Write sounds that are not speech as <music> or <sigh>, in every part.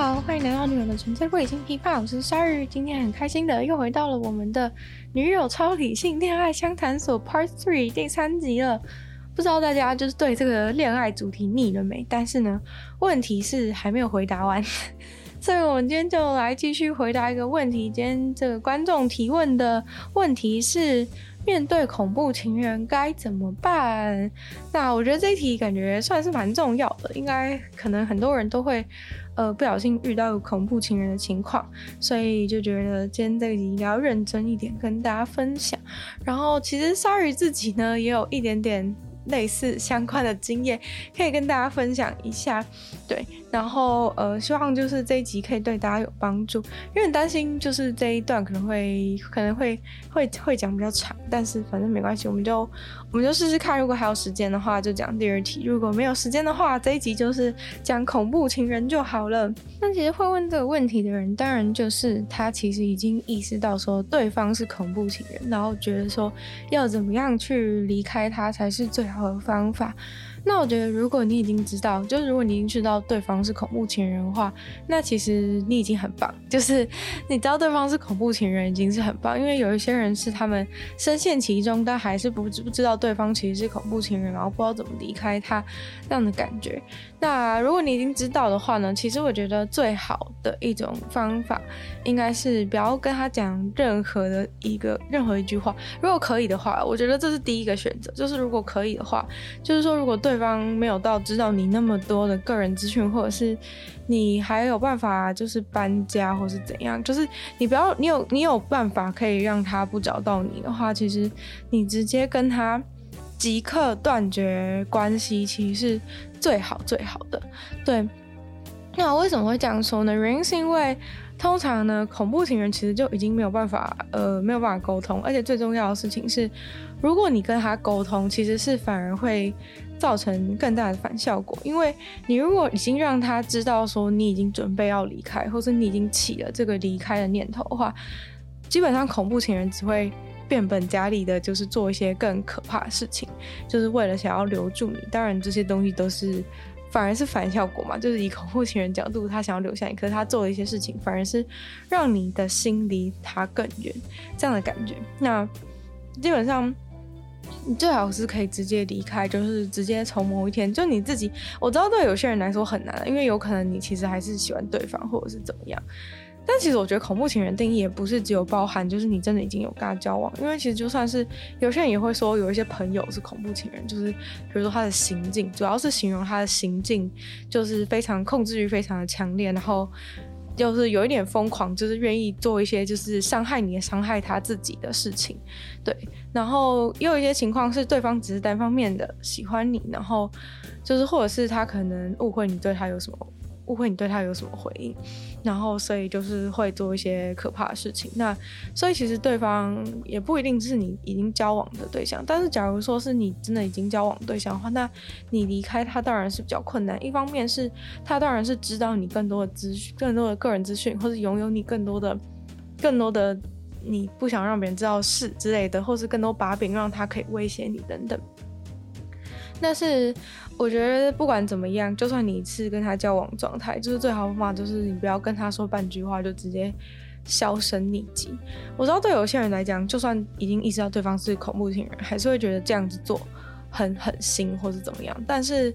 好，欢迎来到女友的纯粹不理性批判，我是鲨鱼。今天很开心的又回到了我们的女友超理性恋爱相谈所 Part Three 第三集了。不知道大家就是对这个恋爱主题腻了没？但是呢，问题是还没有回答完，<laughs> 所以我们今天就来继续回答一个问题。今天这个观众提问的问题是。面对恐怖情人该怎么办？那我觉得这一题感觉算是蛮重要的，应该可能很多人都会，呃，不小心遇到恐怖情人的情况，所以就觉得今天这个题要认真一点跟大家分享。然后其实鲨鱼自己呢也有一点点类似相关的经验，可以跟大家分享一下，对。然后呃，希望就是这一集可以对大家有帮助，因为担心就是这一段可能会可能会会会讲比较长，但是反正没关系，我们就我们就试试看，如果还有时间的话就讲第二题，如果没有时间的话，这一集就是讲恐怖情人就好了。那其实会问这个问题的人，当然就是他其实已经意识到说对方是恐怖情人，然后觉得说要怎么样去离开他才是最好的方法。那我觉得，如果你已经知道，就是如果你已经知道对方是恐怖情人的话，那其实你已经很棒。就是你知道对方是恐怖情人，已经是很棒。因为有一些人是他们深陷其中，但还是不知不知道对方其实是恐怖情人，然后不知道怎么离开他这样的感觉。那如果你已经知道的话呢，其实我觉得最好的一种方法，应该是不要跟他讲任何的一个任何一句话。如果可以的话，我觉得这是第一个选择。就是如果可以的话，就是说如果对。方没有到知道你那么多的个人资讯，或者是你还有办法就是搬家或是怎样，就是你不要你有你有办法可以让他不找到你的话，其实你直接跟他即刻断绝关系，其实是最好最好的。对，那为什么会这样说呢？原因是因为通常呢，恐怖情人其实就已经没有办法呃没有办法沟通，而且最重要的事情是，如果你跟他沟通，其实是反而会。造成更大的反效果，因为你如果已经让他知道说你已经准备要离开，或者你已经起了这个离开的念头的话，基本上恐怖情人只会变本加厉的，就是做一些更可怕的事情，就是为了想要留住你。当然这些东西都是反而是反效果嘛，就是以恐怖情人角度，他想要留下你，可是他做的一些事情反而是让你的心离他更远，这样的感觉。那基本上。你最好是可以直接离开，就是直接从某一天，就你自己，我知道对有些人来说很难，因为有可能你其实还是喜欢对方，或者是怎么样。但其实我觉得恐怖情人定义也不是只有包含，就是你真的已经有跟他交往，因为其实就算是有些人也会说有一些朋友是恐怖情人，就是比如说他的行径，主要是形容他的行径就是非常控制欲非常的强烈，然后。就是有一点疯狂，就是愿意做一些就是伤害你、伤害他自己的事情，对。然后也有一些情况是对方只是单方面的喜欢你，然后就是或者是他可能误会你对他有什么。误会你对他有什么回应，然后所以就是会做一些可怕的事情。那所以其实对方也不一定是你已经交往的对象，但是假如说是你真的已经交往对象的话，那你离开他当然是比较困难。一方面是他当然是知道你更多的资讯、更多的个人资讯，或是拥有你更多的、更多的你不想让别人知道事之类的，或是更多把柄让他可以威胁你等等。但是。我觉得不管怎么样，就算你是跟他交往状态，就是最好的方法就是你不要跟他说半句话就直接销声匿迹。我知道对有些人来讲，就算已经意识到对方是恐怖情人，还是会觉得这样子做很狠心或是怎么样。但是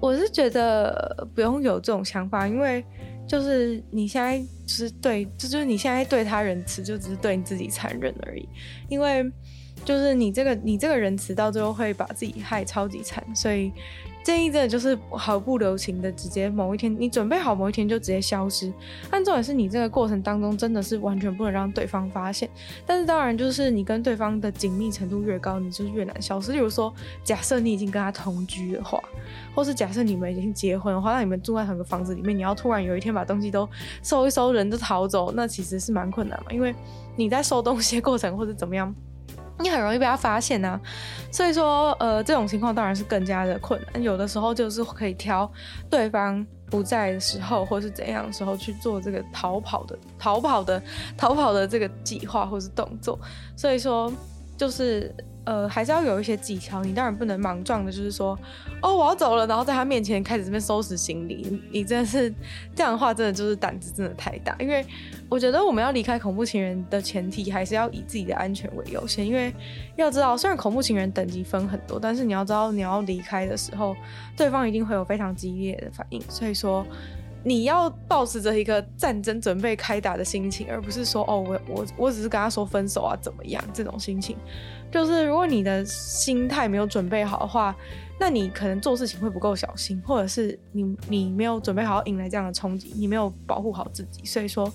我是觉得不用有这种想法，因为就是你现在就是对，就是你现在对他仁慈，就只是对你自己残忍而已。因为就是你这个你这个仁慈到最后会把自己害超级惨，所以。建议真的就是毫不留情的，直接某一天你准备好某一天就直接消失。但重点是你这个过程当中真的是完全不能让对方发现。但是当然就是你跟对方的紧密程度越高，你就越难消失。例如说，假设你已经跟他同居的话，或是假设你们已经结婚的话，那你们住在同一个房子里面，你要突然有一天把东西都收一收，人都逃走，那其实是蛮困难嘛。因为你在收东西的过程或者怎么样。你很容易被他发现啊，所以说，呃，这种情况当然是更加的困难。有的时候就是可以挑对方不在的时候，或是怎样的时候去做这个逃跑的、逃跑的、逃跑的这个计划或是动作。所以说，就是呃，还是要有一些技巧。你当然不能莽撞的，就是说，哦，我要走了，然后在他面前开始这边收拾行李。你，真的是这样的话，真的就是胆子真的太大。因为我觉得我们要离开恐怖情人的前提，还是要以自己的安全为优先。因为要知道，虽然恐怖情人等级分很多，但是你要知道，你要离开的时候，对方一定会有非常激烈的反应。所以说。你要抱持着一个战争准备开打的心情，而不是说哦，我我我只是跟他说分手啊，怎么样？这种心情，就是如果你的心态没有准备好的话，那你可能做事情会不够小心，或者是你你没有准备好迎来这样的冲击，你没有保护好自己。所以说，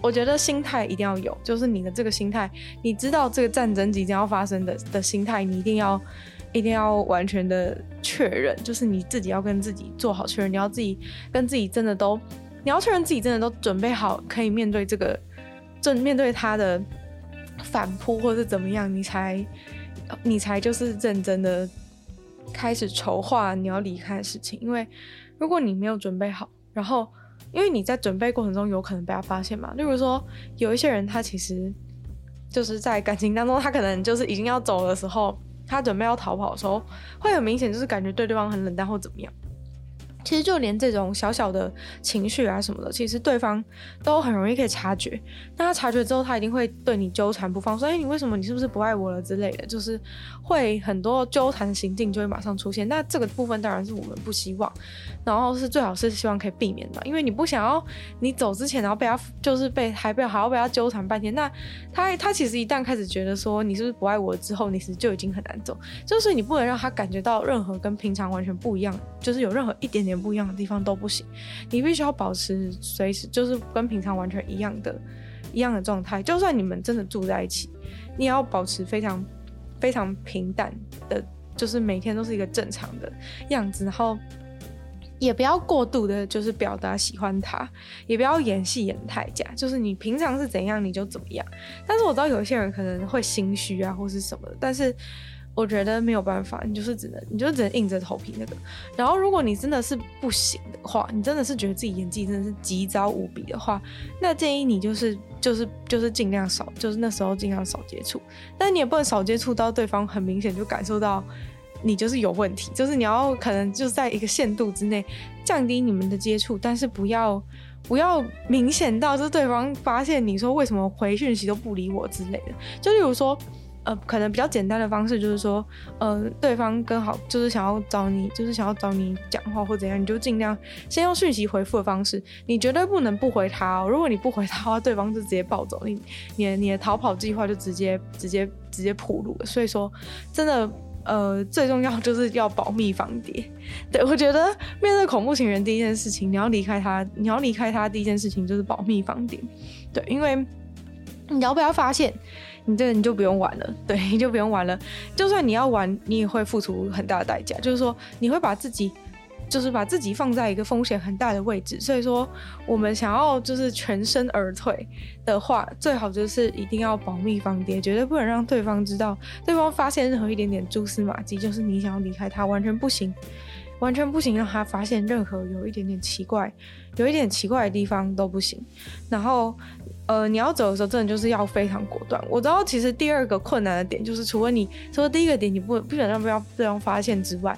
我觉得心态一定要有，就是你的这个心态，你知道这个战争即将要发生的的心态，你一定要。一定要完全的确认，就是你自己要跟自己做好确认，你要自己跟自己真的都，你要确认自己真的都准备好，可以面对这个，正面对他的反扑或是怎么样，你才，你才就是认真的开始筹划你要离开的事情。因为如果你没有准备好，然后因为你在准备过程中有可能被他发现嘛，例如说有一些人他其实就是在感情当中，他可能就是已经要走的时候。他准备要逃跑的时候，会很明显，就是感觉对对方很冷淡或怎么样。其实就连这种小小的情绪啊什么的，其实对方都很容易可以察觉。那他察觉之后，他一定会对你纠缠不放，说：“哎，你为什么？你是不是不爱我了？”之类的，就是会很多纠缠行径就会马上出现。那这个部分当然是我们不希望，然后是最好是希望可以避免的，因为你不想要你走之前，然后被他就是被还被还要被他纠缠半天。那他他其实一旦开始觉得说你是不是不爱我之后，你其实就已经很难走。就是你不能让他感觉到任何跟平常完全不一样，就是有任何一点点。点不一样的地方都不行，你必须要保持随时就是跟平常完全一样的、一样的状态。就算你们真的住在一起，你也要保持非常、非常平淡的，就是每天都是一个正常的样子。然后也不要过度的，就是表达喜欢他，也不要演戏演太假。就是你平常是怎样，你就怎么样。但是我知道有些人可能会心虚啊，或是什么的，但是。我觉得没有办法，你就是只能，你就只能硬着头皮那个。然后，如果你真的是不行的话，你真的是觉得自己演技真的是极糟无比的话，那建议你就是就是就是尽量少，就是那时候尽量少接触。但你也不能少接触到对方，很明显就感受到你就是有问题，就是你要可能就在一个限度之内降低你们的接触，但是不要不要明显到就是对方发现你说为什么回讯息都不理我之类的，就例如说。呃，可能比较简单的方式就是说，呃，对方刚好就是想要找你，就是想要找你讲话或怎样，你就尽量先用讯息回复的方式，你绝对不能不回他哦。如果你不回他的话，对方就直接暴走，你你的你的逃跑计划就直接直接直接暴露了。所以说，真的，呃，最重要就是要保密防谍。对，我觉得面对恐怖情人第一件事情，你要离开他，你要离开他第一件事情就是保密防谍。对，因为你要被他发现。你这个你就不用玩了，对，你就不用玩了。就算你要玩，你也会付出很大的代价。就是说，你会把自己，就是把自己放在一个风险很大的位置。所以说，我们想要就是全身而退的话，最好就是一定要保密防谍，绝对不能让对方知道。对方发现任何一点点蛛丝马迹，就是你想要离开他，完全不行，完全不行，让他发现任何有一点点奇怪、有一点奇怪的地方都不行。然后。呃，你要走的时候，真的就是要非常果断。我知道，其实第二个困难的点就是，除了你，除了第一个点，你不不想让不要对方发现之外。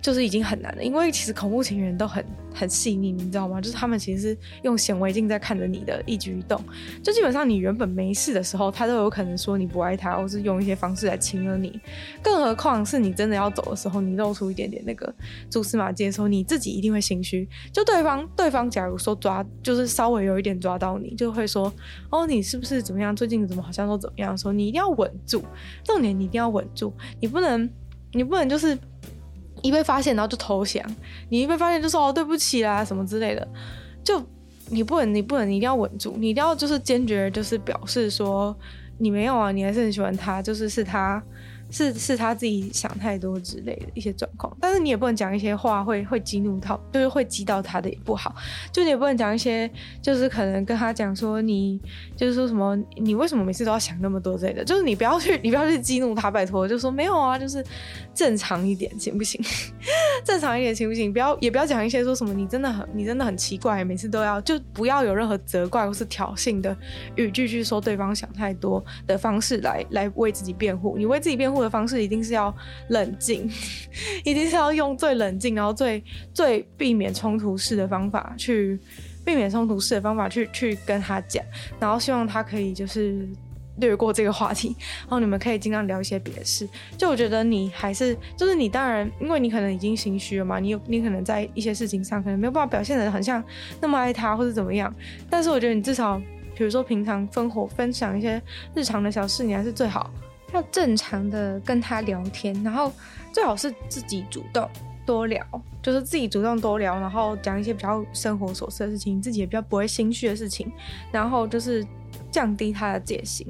就是已经很难了，因为其实恐怖情人都很很细腻，你知道吗？就是他们其实是用显微镜在看着你的一举一动，就基本上你原本没事的时候，他都有可能说你不爱他，或是用一些方式来亲了你。更何况是你真的要走的时候，你露出一点点那个蛛丝马迹的时候，你自己一定会心虚。就对方对方假如说抓，就是稍微有一点抓到你，就会说哦，你是不是怎么样？最近怎么好像都怎么样？说你一定要稳住，重点你一定要稳住，你不能你不能就是。一被发现，然后就投降。你一被发现，就说哦，对不起啦，什么之类的。就你不能，你不能，你一定要稳住，你一定要就是坚决，就是表示说你没有啊，你还是很喜欢他，就是是他，是是他自己想太多之类的一些状况，但是你也不能讲一些话会会激怒他，就是会激到他的也不好，就你也不能讲一些就是可能跟他讲说你就是说什么你为什么每次都要想那么多之类的，就是你不要去你不要去激怒他，拜托，就说没有啊，就是正常一点行不行？<laughs> 正常一点行不行？不要也不要讲一些说什么你真的很你真的很奇怪，每次都要就不要有任何责怪或是挑衅的语句去说对方想太多的方式来来为自己辩护，你为自己辩护。的方式一定是要冷静，<laughs> 一定是要用最冷静，然后最最避免冲突式的方法去避免冲突式的方法去去跟他讲，然后希望他可以就是略过这个话题，然后你们可以尽量聊一些别的事。就我觉得你还是就是你当然，因为你可能已经心虚了嘛，你有你可能在一些事情上可能没有办法表现得很像那么爱他或者怎么样，但是我觉得你至少比如说平常分伙分享一些日常的小事，你还是最好。要正常的跟他聊天，然后最好是自己主动多聊，就是自己主动多聊，然后讲一些比较生活琐碎的事情，自己也比较不会心虚的事情，然后就是。降低他的戒心，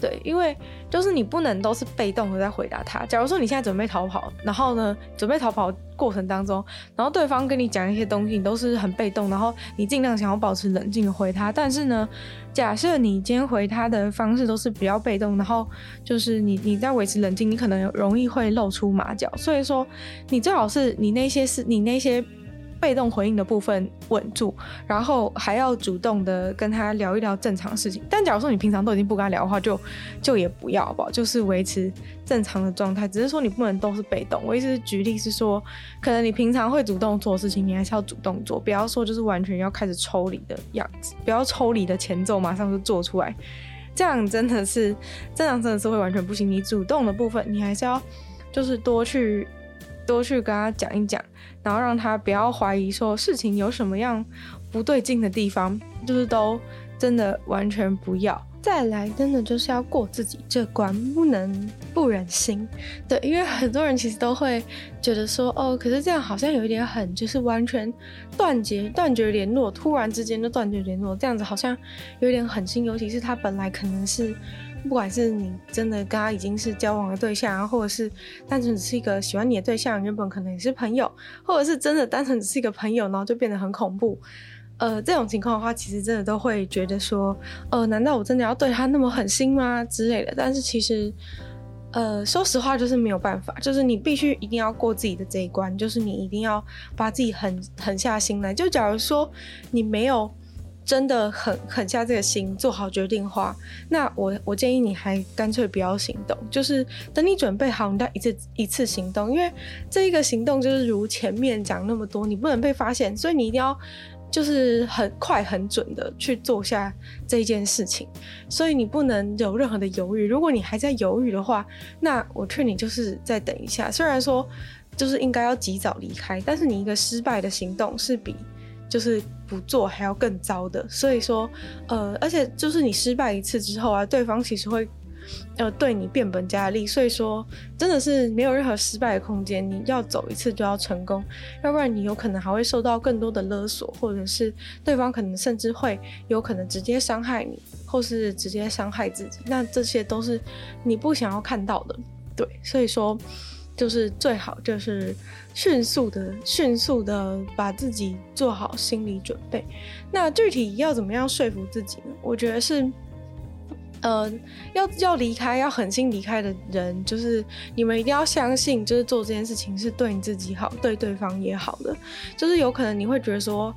对，因为就是你不能都是被动的在回答他。假如说你现在准备逃跑，然后呢，准备逃跑过程当中，然后对方跟你讲一些东西，你都是很被动，然后你尽量想要保持冷静的回他。但是呢，假设你今天回他的方式都是比较被动，然后就是你你在维持冷静，你可能容易会露出马脚。所以说，你最好是你那些是你那些。被动回应的部分稳住，然后还要主动的跟他聊一聊正常事情。但假如说你平常都已经不跟他聊的话，就就也不要吧，就是维持正常的状态。只是说你不能都是被动。我意思是举例是说，可能你平常会主动做事情，你还是要主动做，不要说就是完全要开始抽离的样子，不要抽离的前奏马上就做出来，这样真的是这样真的是会完全不行。你主动的部分，你还是要就是多去。多去跟他讲一讲，然后让他不要怀疑说事情有什么样不对劲的地方，就是都真的完全不要。再来，真的就是要过自己这关，不能不忍心。对，因为很多人其实都会觉得说，哦，可是这样好像有一点狠，就是完全断绝断绝联络，突然之间就断绝联络，这样子好像有点狠心。尤其是他本来可能是。不管是你真的跟他已经是交往的对象，或者是单纯只是一个喜欢你的对象，原本可能也是朋友，或者是真的单纯只是一个朋友，然后就变得很恐怖。呃，这种情况的话，其实真的都会觉得说，呃，难道我真的要对他那么狠心吗？之类的。但是其实，呃，说实话就是没有办法，就是你必须一定要过自己的这一关，就是你一定要把自己狠狠下心来。就假如说你没有。真的很狠下这个心，做好决定的话，那我我建议你还干脆不要行动，就是等你准备好，你再一次一次行动，因为这一个行动就是如前面讲那么多，你不能被发现，所以你一定要就是很快很准的去做下这一件事情，所以你不能有任何的犹豫。如果你还在犹豫的话，那我劝你就是再等一下。虽然说就是应该要及早离开，但是你一个失败的行动是比。就是不做还要更糟的，所以说，呃，而且就是你失败一次之后啊，对方其实会，呃，对你变本加厉，所以说真的是没有任何失败的空间，你要走一次就要成功，要不然你有可能还会受到更多的勒索，或者是对方可能甚至会有可能直接伤害你，或是直接伤害自己，那这些都是你不想要看到的，对，所以说。就是最好就是迅速的、迅速的把自己做好心理准备。那具体要怎么样说服自己呢？我觉得是，呃，要要离开、要狠心离开的人，就是你们一定要相信，就是做这件事情是对你自己好，对对方也好的。就是有可能你会觉得说。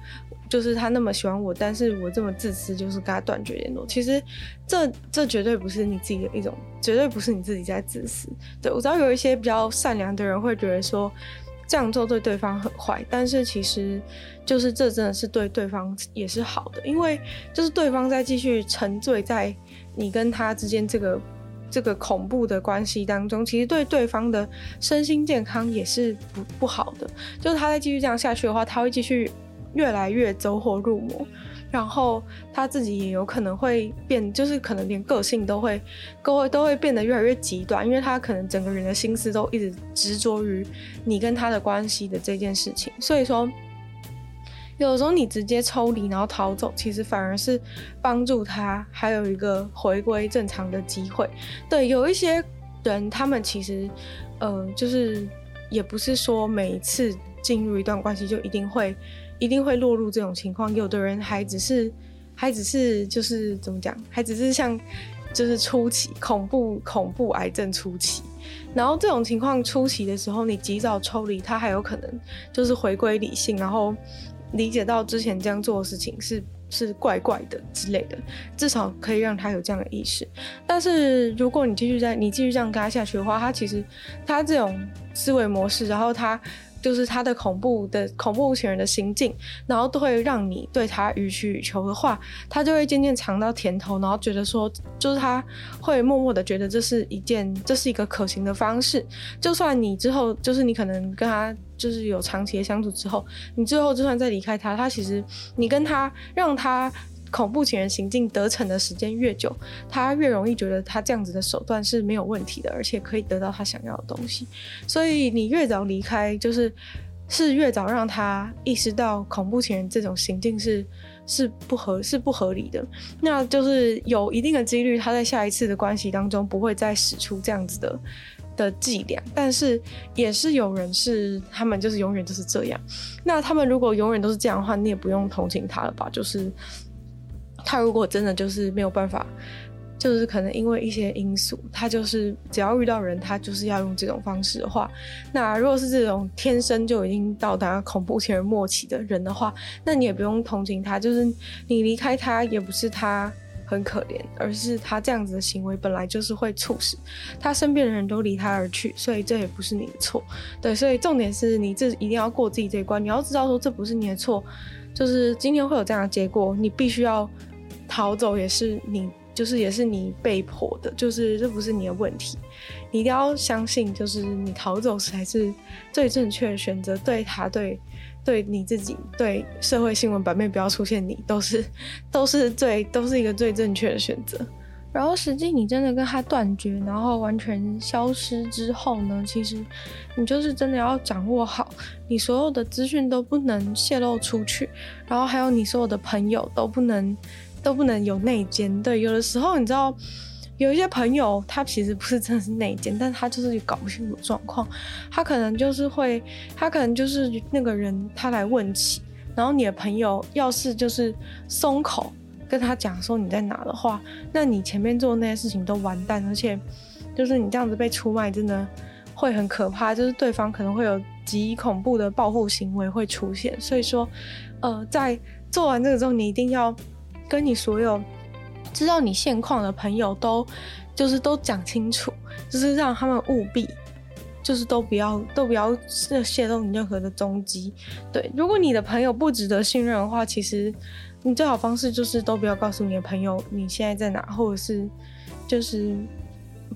就是他那么喜欢我，但是我这么自私，就是跟他断绝联络。其实这这绝对不是你自己的一种，绝对不是你自己在自私。对，我知道有一些比较善良的人会觉得说这样做对对方很坏，但是其实就是这真的是对对方也是好的，因为就是对方在继续沉醉在你跟他之间这个这个恐怖的关系当中，其实对对方的身心健康也是不不好的。就是他再继续这样下去的话，他会继续。越来越走火入魔，然后他自己也有可能会变，就是可能连个性都会，都会都会变得越来越极端，因为他可能整个人的心思都一直执着于你跟他的关系的这件事情。所以说，有时候你直接抽离然后逃走，其实反而是帮助他还有一个回归正常的机会。对，有一些人，他们其实，呃，就是也不是说每一次进入一段关系就一定会，一定会落入这种情况。有的人还只是，还只是就是怎么讲，还只是像就是初期恐怖恐怖癌症初期，然后这种情况初期的时候，你及早抽离，他还有可能就是回归理性，然后理解到之前这样做的事情是。是怪怪的之类的，至少可以让他有这样的意识。但是如果你继续在你继续这样跟他下去的话，他其实他这种思维模式，然后他就是他的恐怖的恐怖情人的行径，然后都会让你对他予取予求的话，他就会渐渐尝到甜头，然后觉得说，就是他会默默的觉得这是一件，这是一个可行的方式。就算你之后就是你可能跟他。就是有长期的相处之后，你最后就算再离开他，他其实你跟他让他恐怖情人行径得逞的时间越久，他越容易觉得他这样子的手段是没有问题的，而且可以得到他想要的东西。所以你越早离开，就是是越早让他意识到恐怖情人这种行径是是不合是不合理的，那就是有一定的几率他在下一次的关系当中不会再使出这样子的。的伎俩，但是也是有人是他们就是永远就是这样。那他们如果永远都是这样的话，你也不用同情他了吧？就是他如果真的就是没有办法，就是可能因为一些因素，他就是只要遇到人，他就是要用这种方式的话，那如果是这种天生就已经到达恐怖情人末期的人的话，那你也不用同情他，就是你离开他也不是他。很可怜，而是他这样子的行为本来就是会促使他身边的人都离他而去，所以这也不是你的错。对，所以重点是你这一定要过自己这一关，你要知道说这不是你的错，就是今天会有这样的结果，你必须要逃走，也是你就是也是你被迫的，就是这不是你的问题，你一定要相信，就是你逃走才是最正确的选择，对他对。对你自己，对社会新闻版面不要出现你，都是 <laughs> 都是最都是一个最正确的选择。然后实际你真的跟他断绝，然后完全消失之后呢，其实你就是真的要掌握好，你所有的资讯都不能泄露出去，然后还有你所有的朋友都不能都不能有内奸。对，有的时候你知道。有一些朋友，他其实不是真的是内奸，但他就是搞不清楚状况。他可能就是会，他可能就是那个人，他来问起，然后你的朋友要是就是松口跟他讲说你在哪的话，那你前面做的那些事情都完蛋，而且就是你这样子被出卖，真的会很可怕，就是对方可能会有极恐怖的报复行为会出现。所以说，呃，在做完这个之后，你一定要跟你所有。知道你现况的朋友都，就是都讲清楚，就是让他们务必，就是都不要都不要泄露你任何的踪迹。对，如果你的朋友不值得信任的话，其实你最好方式就是都不要告诉你的朋友你现在在哪，或者是就是。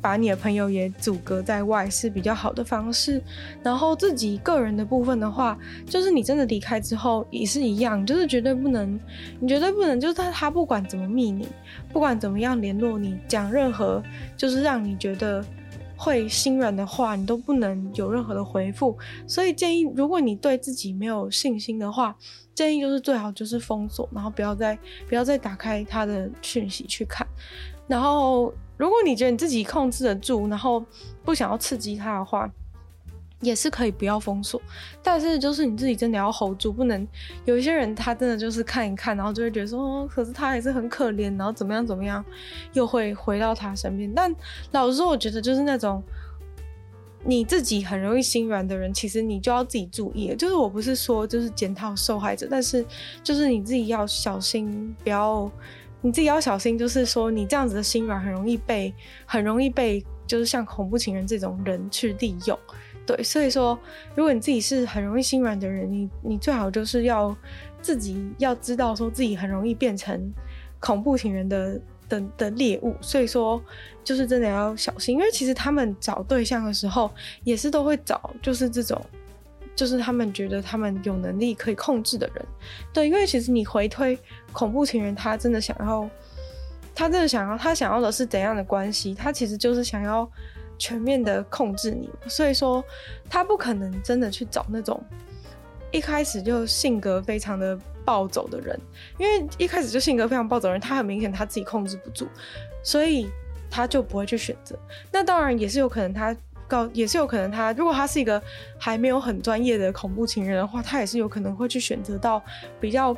把你的朋友也阻隔在外是比较好的方式，然后自己个人的部分的话，就是你真的离开之后也是一样，就是绝对不能，你绝对不能，就是他他不管怎么密你，不管怎么样联络你，讲任何就是让你觉得会心软的话，你都不能有任何的回复。所以建议，如果你对自己没有信心的话，建议就是最好就是封锁，然后不要再不要再打开他的讯息去看，然后。如果你觉得你自己控制得住，然后不想要刺激他的话，也是可以不要封锁。但是就是你自己真的要 hold 住，不能有一些人他真的就是看一看，然后就会觉得说，可是他还是很可怜，然后怎么样怎么样，又会回到他身边。但老实说，我觉得就是那种你自己很容易心软的人，其实你就要自己注意。就是我不是说就是检讨受害者，但是就是你自己要小心，不要。你自己要小心，就是说你这样子的心软很容易被，很容易被，就是像恐怖情人这种人去利用，对，所以说如果你自己是很容易心软的人，你你最好就是要自己要知道说自己很容易变成恐怖情人的的的猎物，所以说就是真的要小心，因为其实他们找对象的时候也是都会找就是这种。就是他们觉得他们有能力可以控制的人，对，因为其实你回推恐怖情人，他真的想要，他真的想要，他想要的是怎样的关系？他其实就是想要全面的控制你，所以说他不可能真的去找那种一开始就性格非常的暴走的人，因为一开始就性格非常暴走的人，他很明显他自己控制不住，所以他就不会去选择。那当然也是有可能他告，也是有可能他如果他是一个还没有很专业的恐怖情人的话，他也是有可能会去选择到比较。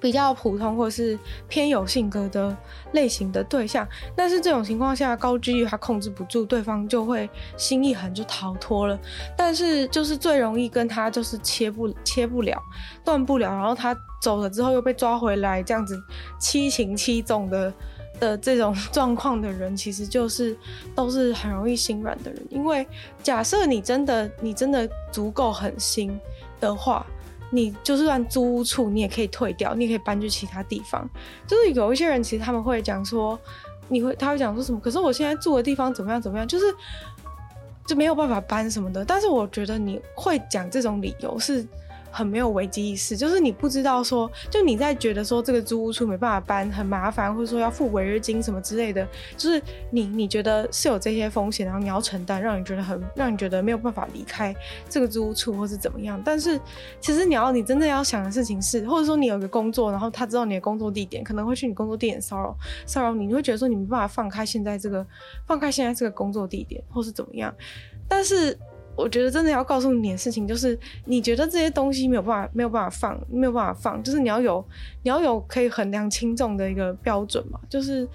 比较普通或是偏有性格的类型的对象，但是这种情况下，高几率他控制不住，对方就会心一横就逃脱了。但是就是最容易跟他就是切不切不了，断不了，然后他走了之后又被抓回来，这样子七情七纵的的这种状况的人，其实就是都是很容易心软的人。因为假设你真的你真的足够狠心的话。你就算租屋处，你也可以退掉，你也可以搬去其他地方。就是有一些人，其实他们会讲说，你会他会讲说什么？可是我现在住的地方怎么样怎么样？就是就没有办法搬什么的。但是我觉得你会讲这种理由是。很没有危机意识，就是你不知道说，就你在觉得说这个租屋处没办法搬，很麻烦，或者说要付违约金什么之类的，就是你你觉得是有这些风险，然后你要承担，让你觉得很让你觉得没有办法离开这个租屋处或是怎么样。但是其实你要你真的要想的事情是，或者说你有一个工作，然后他知道你的工作地点，可能会去你工作地点骚扰骚扰你，你会觉得说你没办法放开现在这个放开现在这个工作地点，或是怎么样，但是。我觉得真的要告诉你的事情，就是你觉得这些东西没有办法、没有办法放、没有办法放，就是你要有、你要有可以衡量轻重的一个标准嘛。就是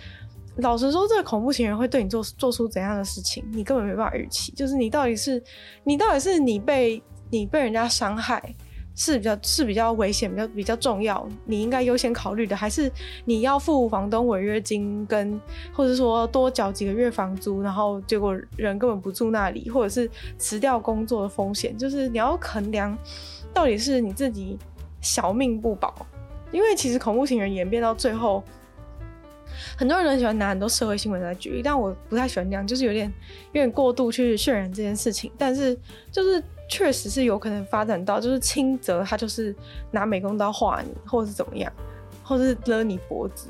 老实说，这个恐怖情人会对你做做出怎样的事情，你根本没办法预期。就是你到底是你到底是你被你被人家伤害。是比较是比较危险、比较比较重要，你应该优先考虑的，还是你要付房东违约金跟，或者说多缴几个月房租，然后结果人根本不住那里，或者是辞掉工作的风险，就是你要衡量到底是你自己小命不保，因为其实恐怖情人演变到最后，很多人很喜欢拿很多社会新闻来举例，但我不太喜欢这样，就是有点有点过度去渲染这件事情，但是就是。确实是有可能发展到，就是轻则他就是拿美工刀划你，或者是怎么样，或者是勒你脖子，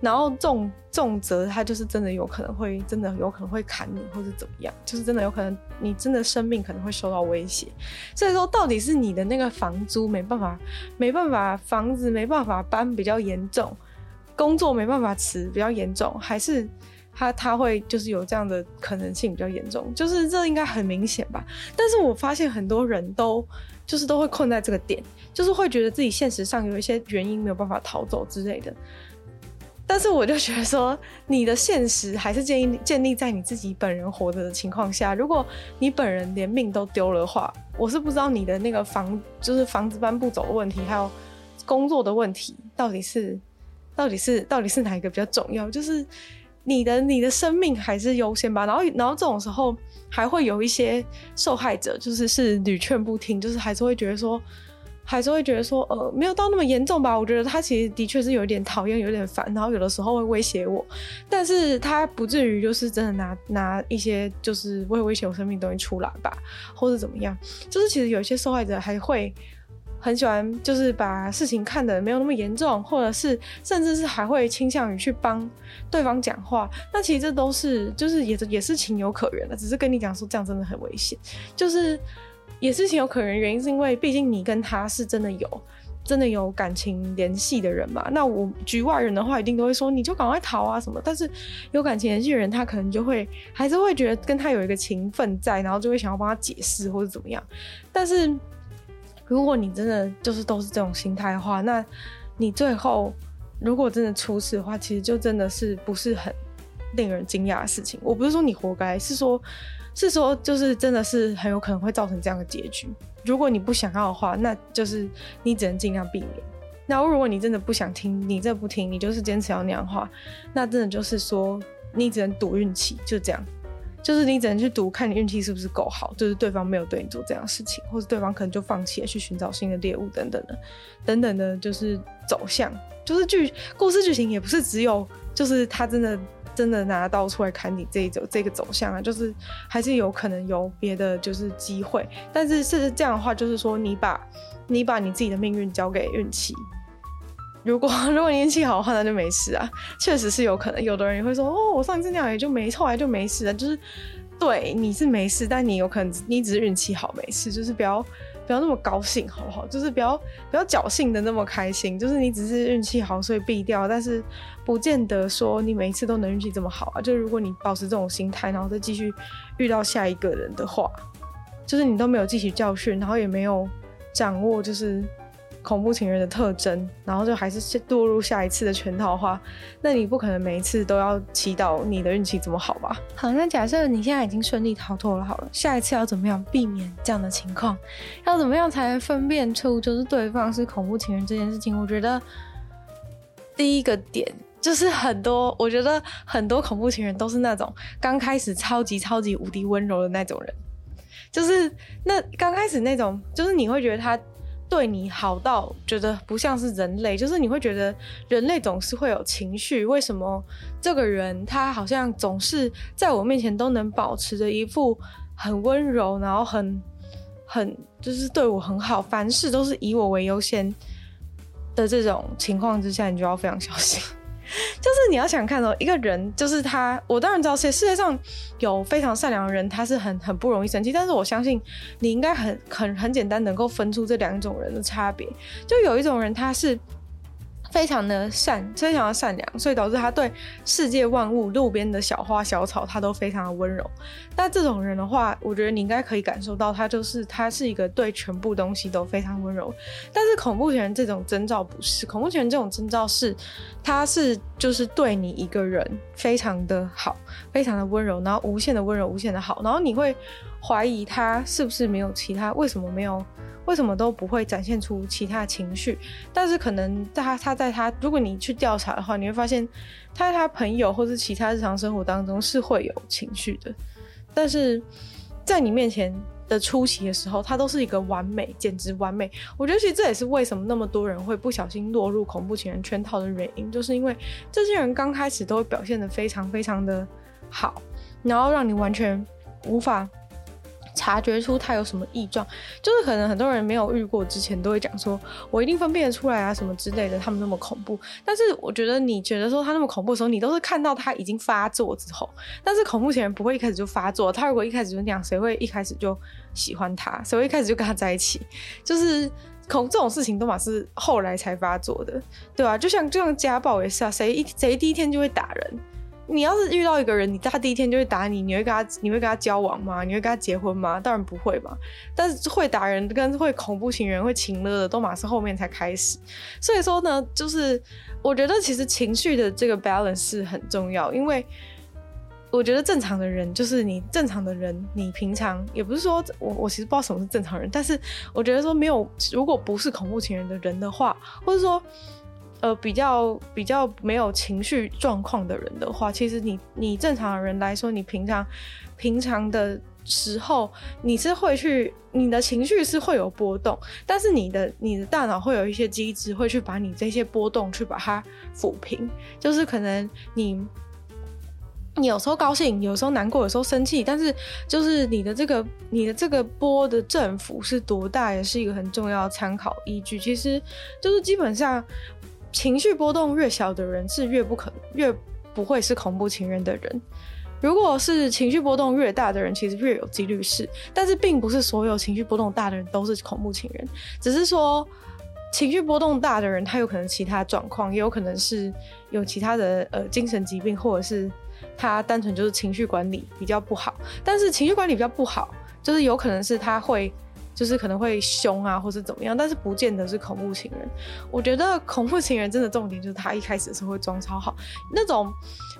然后重重则他就是真的有可能会真的有可能会砍你，或者怎么样，就是真的有可能你真的生命可能会受到威胁。所以说，到底是你的那个房租没办法没办法房子没办法搬比较严重，工作没办法辞比较严重，还是？他他会就是有这样的可能性比较严重，就是这应该很明显吧。但是我发现很多人都就是都会困在这个点，就是会觉得自己现实上有一些原因没有办法逃走之类的。但是我就觉得说，你的现实还是建议建立在你自己本人活着的情况下。如果你本人连命都丢了的话，我是不知道你的那个房就是房子搬不走的问题，还有工作的问题，到底是到底是到底是哪一个比较重要？就是。你的你的生命还是优先吧，然后然后这种时候还会有一些受害者，就是是屡劝不听，就是还是会觉得说，还是会觉得说，呃，没有到那么严重吧。我觉得他其实的确是有点讨厌，有点烦，然后有的时候会威胁我，但是他不至于就是真的拿拿一些就是会威胁我生命的东西出来吧，或者怎么样。就是其实有一些受害者还会。很喜欢，就是把事情看得没有那么严重，或者是甚至是还会倾向于去帮对方讲话。那其实这都是，就是也也是情有可原的，只是跟你讲说这样真的很危险，就是也是情有可原。原因是因为毕竟你跟他是真的有真的有感情联系的人嘛。那我局外人的话，一定都会说你就赶快逃啊什么。但是有感情联系的人，他可能就会还是会觉得跟他有一个情分在，然后就会想要帮他解释或者怎么样。但是。如果你真的就是都是这种心态的话，那你最后如果真的出事的话，其实就真的是不是很令人惊讶的事情。我不是说你活该，是说，是说就是真的是很有可能会造成这样的结局。如果你不想要的话，那就是你只能尽量避免。那如果你真的不想听，你这不听，你就是坚持要那样的话，那真的就是说你只能赌运气，就这样。就是你只能去赌，看你运气是不是够好，就是对方没有对你做这样事情，或者对方可能就放弃了去寻找新的猎物等等的，等等的，就是走向，就是剧故事剧情也不是只有，就是他真的真的拿刀出来砍你这一走这个走向啊，就是还是有可能有别的就是机会，但是是这样的话，就是说你把你把你自己的命运交给运气。如果 <laughs> 如果你运气好的话，那就没事啊。确实是有可能，有的人也会说，哦，我上一次那样也就没，后来就没事了。就是对你是没事，但你有可能你只是运气好没事，就是不要不要那么高兴，好不好？就是不要不要侥幸的那么开心，就是你只是运气好所以避掉，但是不见得说你每一次都能运气这么好啊。就是如果你保持这种心态，然后再继续遇到下一个人的话，就是你都没有汲取教训，然后也没有掌握就是。恐怖情人的特征，然后就还是堕入下一次的圈套的话，那你不可能每一次都要祈祷你的运气这么好吧？好，那假设你现在已经顺利逃脱了，好了，下一次要怎么样避免这样的情况？要怎么样才能分辨出就是对方是恐怖情人这件事情？我觉得第一个点就是很多，我觉得很多恐怖情人都是那种刚开始超级超级无敌温柔的那种人，就是那刚开始那种，就是你会觉得他。对你好到觉得不像是人类，就是你会觉得人类总是会有情绪，为什么这个人他好像总是在我面前都能保持着一副很温柔，然后很很就是对我很好，凡事都是以我为优先的这种情况之下，你就要非常小心。<laughs> 就是你要想看哦一个人，就是他，我当然知道，世界上有非常善良的人，他是很很不容易生气。但是我相信你应该很很很简单能够分出这两种人的差别。就有一种人，他是。非常的善，非常的善良，所以导致他对世界万物、路边的小花小草，他都非常的温柔。那这种人的话，我觉得你应该可以感受到，他就是他是一个对全部东西都非常温柔。但是恐怖情人这种征兆不是，恐怖情人这种征兆是，他是就是对你一个人非常的好，非常的温柔，然后无限的温柔，无限的好，然后你会怀疑他是不是没有其他，为什么没有？为什么都不会展现出其他情绪？但是可能在他他在他，如果你去调查的话，你会发现他在他朋友或是其他日常生活当中是会有情绪的，但是在你面前的出席的时候，他都是一个完美，简直完美。我觉得其实这也是为什么那么多人会不小心落入恐怖情人圈套的原因，就是因为这些人刚开始都会表现得非常非常的好，然后让你完全无法。察觉出他有什么异状，就是可能很多人没有遇过之前都会讲说，我一定分辨得出来啊什么之类的，他们那么恐怖。但是我觉得你觉得说他那么恐怖的时候，你都是看到他已经发作之后。但是恐怖情人不会一开始就发作，他如果一开始就那样，谁会一开始就喜欢他？谁会一开始就跟他在一起？就是恐这种事情都嘛是后来才发作的，对吧？就像就像家暴也是啊，谁一谁第一天就会打人？你要是遇到一个人，你他第一天就会打你，你会跟他你会跟他交往吗？你会跟他结婚吗？当然不会嘛。但是会打人跟会恐怖情人会情勒的，都马是后面才开始。所以说呢，就是我觉得其实情绪的这个 balance 是很重要，因为我觉得正常的人就是你正常的人，你平常也不是说我我其实不知道什么是正常人，但是我觉得说没有，如果不是恐怖情人的人的话，或者说。呃，比较比较没有情绪状况的人的话，其实你你正常的人来说，你平常平常的时候，你是会去你的情绪是会有波动，但是你的你的大脑会有一些机制会去把你这些波动去把它抚平，就是可能你你有时候高兴，有时候难过，有时候生气，但是就是你的这个你的这个波的振幅是多大，也是一个很重要的参考依据。其实就是基本上。情绪波动越小的人是越不可越不会是恐怖情人的人，如果是情绪波动越大的人，其实越有几率是。但是并不是所有情绪波动大的人都是恐怖情人，只是说情绪波动大的人他有可能其他状况，也有可能是有其他的呃精神疾病，或者是他单纯就是情绪管理比较不好。但是情绪管理比较不好，就是有可能是他会。就是可能会凶啊，或是怎么样，但是不见得是恐怖情人。我觉得恐怖情人真的重点就是他一开始是会装超好，那种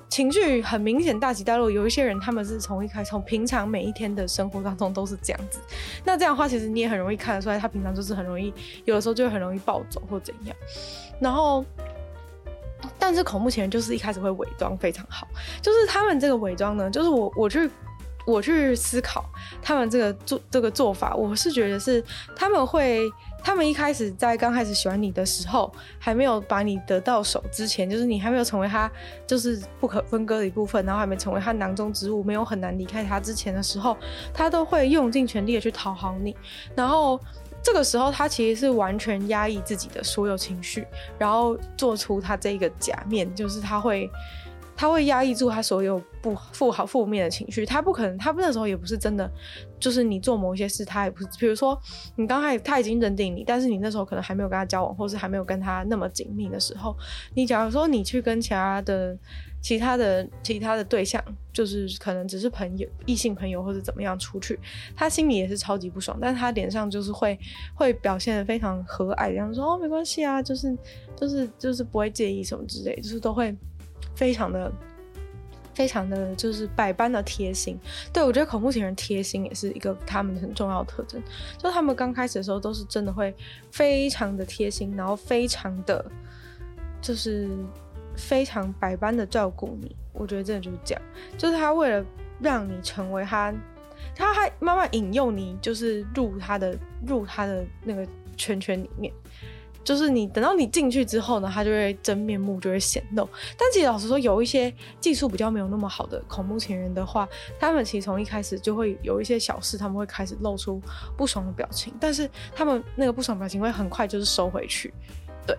情绪很明显大起大落。有一些人他们是从一开始从平常每一天的生活当中都是这样子，那这样的话其实你也很容易看得出来，他平常就是很容易有的时候就很容易暴走或怎样。然后，但是恐怖情人就是一开始会伪装非常好，就是他们这个伪装呢，就是我我去。我去思考他们这个做这个做法，我是觉得是他们会，他们一开始在刚开始喜欢你的时候，还没有把你得到手之前，就是你还没有成为他就是不可分割的一部分，然后还没成为他囊中之物，没有很难离开他之前的时候，他都会用尽全力的去讨好你，然后这个时候他其实是完全压抑自己的所有情绪，然后做出他这个假面，就是他会。他会压抑住他所有不负好负面的情绪，他不可能，他那时候也不是真的，就是你做某一些事，他也不是，比如说你刚开始他已经认定你，但是你那时候可能还没有跟他交往，或是还没有跟他那么紧密的时候，你假如说你去跟其他的、其他的、其他的对象，就是可能只是朋友、异性朋友或者怎么样出去，他心里也是超级不爽，但是他脸上就是会会表现得非常和蔼，这样说哦没关系啊，就是就是就是不会介意什么之类，就是都会。非常的，非常的就是百般的贴心。对，我觉得恐怖情人贴心也是一个他们很重要的特征。就他们刚开始的时候都是真的会非常的贴心，然后非常的，就是非常百般的照顾你。我觉得真的就是这样，就是他为了让你成为他，他还慢慢引诱你，就是入他的入他的那个圈圈里面。就是你等到你进去之后呢，他就会真面目就会显露。但其实老实说，有一些技术比较没有那么好的恐怖情人的话，他们其实从一开始就会有一些小事，他们会开始露出不爽的表情，但是他们那个不爽表情会很快就是收回去，对。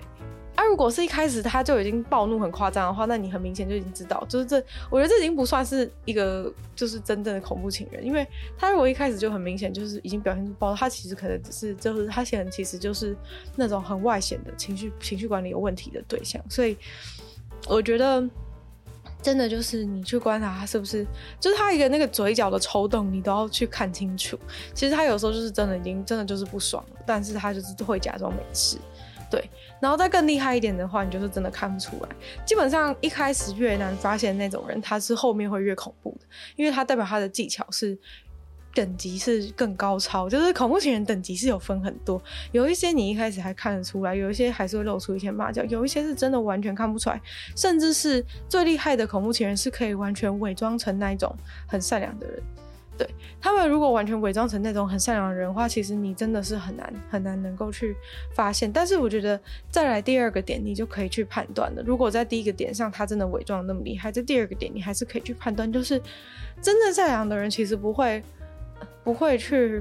啊，如果是一开始他就已经暴怒很夸张的话，那你很明显就已经知道，就是这，我觉得这已经不算是一个就是真正的恐怖情人，因为他如果一开始就很明显就是已经表现出暴，他其实可能只是就是他显然其实就是那种很外显的情绪情绪管理有问题的对象，所以我觉得真的就是你去观察他是不是，就是他一个那个嘴角的抽动，你都要去看清楚。其实他有时候就是真的已经真的就是不爽了，但是他就是会假装没事。对，然后再更厉害一点的话，你就是真的看不出来。基本上一开始越难发现那种人，他是后面会越恐怖的，因为他代表他的技巧是等级是更高超。就是恐怖情人等级是有分很多，有一些你一开始还看得出来，有一些还是会露出一些马脚，有一些是真的完全看不出来，甚至是最厉害的恐怖情人是可以完全伪装成那一种很善良的人。对，他们如果完全伪装成那种很善良的人的话，其实你真的是很难很难能够去发现。但是我觉得再来第二个点，你就可以去判断了。如果在第一个点上他真的伪装的那么厉害，在第二个点你还是可以去判断，就是真正善良的人其实不会不会去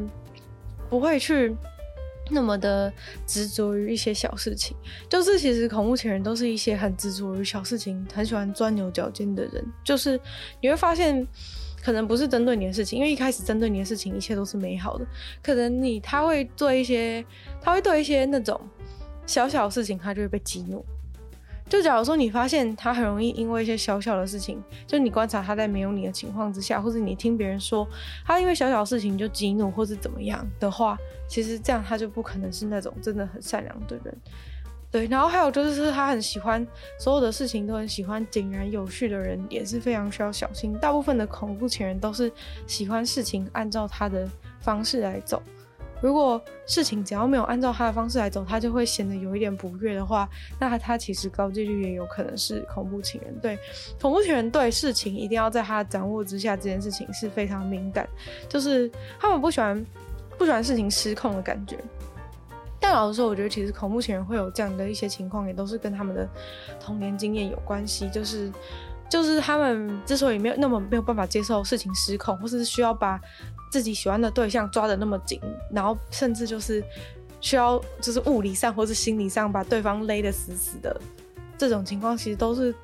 不会去那么的执着于一些小事情。就是其实恐怖情人都是一些很执着于小事情、很喜欢钻牛角尖的人。就是你会发现。可能不是针对你的事情，因为一开始针对你的事情，一切都是美好的。可能你他会做一些，他会对一些那种小小的事情，他就会被激怒。就假如说你发现他很容易因为一些小小的事情，就你观察他在没有你的情况之下，或者你听别人说他因为小小的事情就激怒，或是怎么样的话，其实这样他就不可能是那种真的很善良的人。对，然后还有就是他很喜欢所有的事情都很喜欢井然有序的人，也是非常需要小心。大部分的恐怖情人都是喜欢事情按照他的方式来走。如果事情只要没有按照他的方式来走，他就会显得有一点不悦的话，那他其实高几率也有可能是恐怖情人。对，恐怖情人对事情一定要在他掌握之下，这件事情是非常敏感，就是他们不喜欢不喜欢事情失控的感觉。但老实说，我觉得其实恐怖情人会有这样的一些情况，也都是跟他们的童年经验有关系。就是，就是他们之所以没有那么没有办法接受事情失控，或是需要把自己喜欢的对象抓得那么紧，然后甚至就是需要就是物理上或是心理上把对方勒得死死的这种情况，其实都是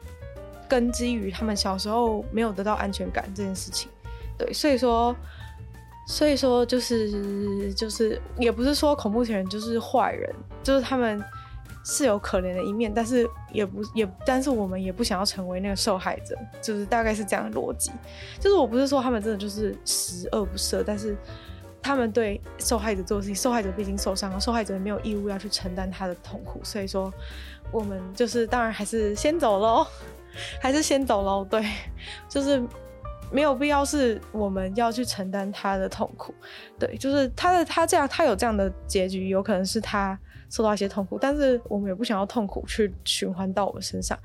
根基于他们小时候没有得到安全感这件事情。对，所以说。所以说，就是就是，也不是说恐怖情人就是坏人，就是他们是有可怜的一面，但是也不也，但是我们也不想要成为那个受害者，就是大概是这样的逻辑。就是我不是说他们真的就是十恶不赦，但是他们对受害者做事情，受害者毕竟受伤了，受害者也没有义务要去承担他的痛苦。所以说，我们就是当然还是先走喽，还是先走喽。对，就是。没有必要是我们要去承担他的痛苦，对，就是他的他这样，他有这样的结局，有可能是他受到一些痛苦，但是我们也不想要痛苦去循环到我们身上，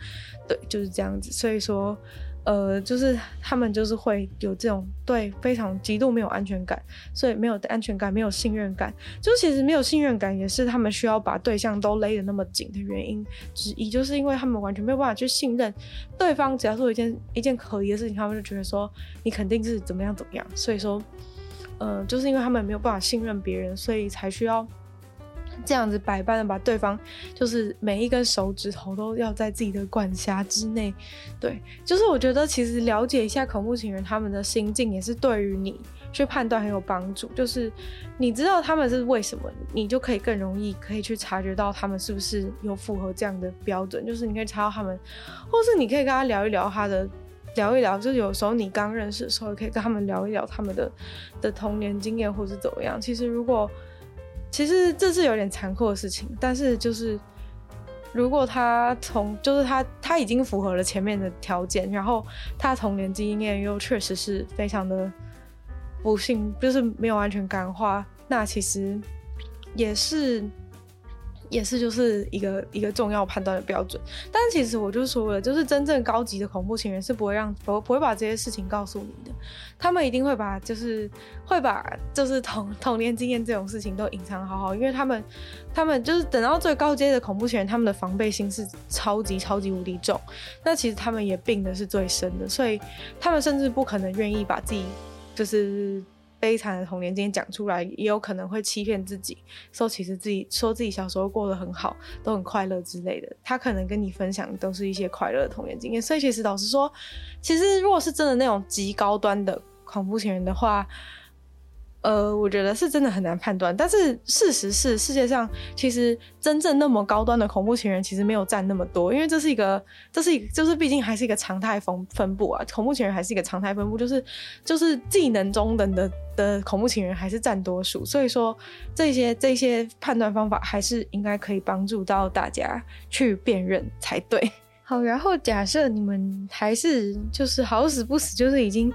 对，就是这样子，所以说。呃，就是他们就是会有这种对非常极度没有安全感，所以没有安全感，没有信任感。就其实没有信任感也是他们需要把对象都勒得那么紧的原因之一，就是因为他们完全没有办法去信任对方，只要做一件一件可疑的事情，他们就觉得说你肯定是怎么样怎么样。所以说，呃，就是因为他们没有办法信任别人，所以才需要这样子百般的把对方，就是每一根手指头都要在自己的管辖之内。对，就是我觉得其实了解一下恐怖情人他们的心境，也是对于你去判断很有帮助。就是你知道他们是为什么，你就可以更容易可以去察觉到他们是不是有符合这样的标准。就是你可以查到他们，或是你可以跟他聊一聊他的。聊一聊，就是有时候你刚认识的时候，可以跟他们聊一聊他们的的童年经验，或是怎么样。其实如果，其实这是有点残酷的事情，但是就是如果他从，就是他他已经符合了前面的条件，然后他童年经验又确实是非常的不幸，就是没有安全感的话，那其实也是。也是就是一个一个重要判断的标准，但其实我就说了，就是真正高级的恐怖情人是不会让不不会把这些事情告诉你的，他们一定会把就是会把就是童童年经验这种事情都隐藏好好，因为他们他们就是等到最高阶的恐怖情人，他们的防备心是超级超级无敌重，那其实他们也病的是最深的，所以他们甚至不可能愿意把自己就是。悲惨的童年经验讲出来，也有可能会欺骗自己，说其实自己说自己小时候过得很好，都很快乐之类的。他可能跟你分享都是一些快乐的童年经验，所以其实老实说，其实如果是真的那种极高端的恐怖情人的话。呃，我觉得是真的很难判断，但是事实是，世界上其实真正那么高端的恐怖情人其实没有占那么多，因为这是一个，这是一个，就是毕竟还是一个常态分分布啊，恐怖情人还是一个常态分布，就是就是技能中等的的恐怖情人还是占多数，所以说这些这些判断方法还是应该可以帮助到大家去辨认才对。<laughs> 好，然后假设你们还是就是好死不死，就是已经。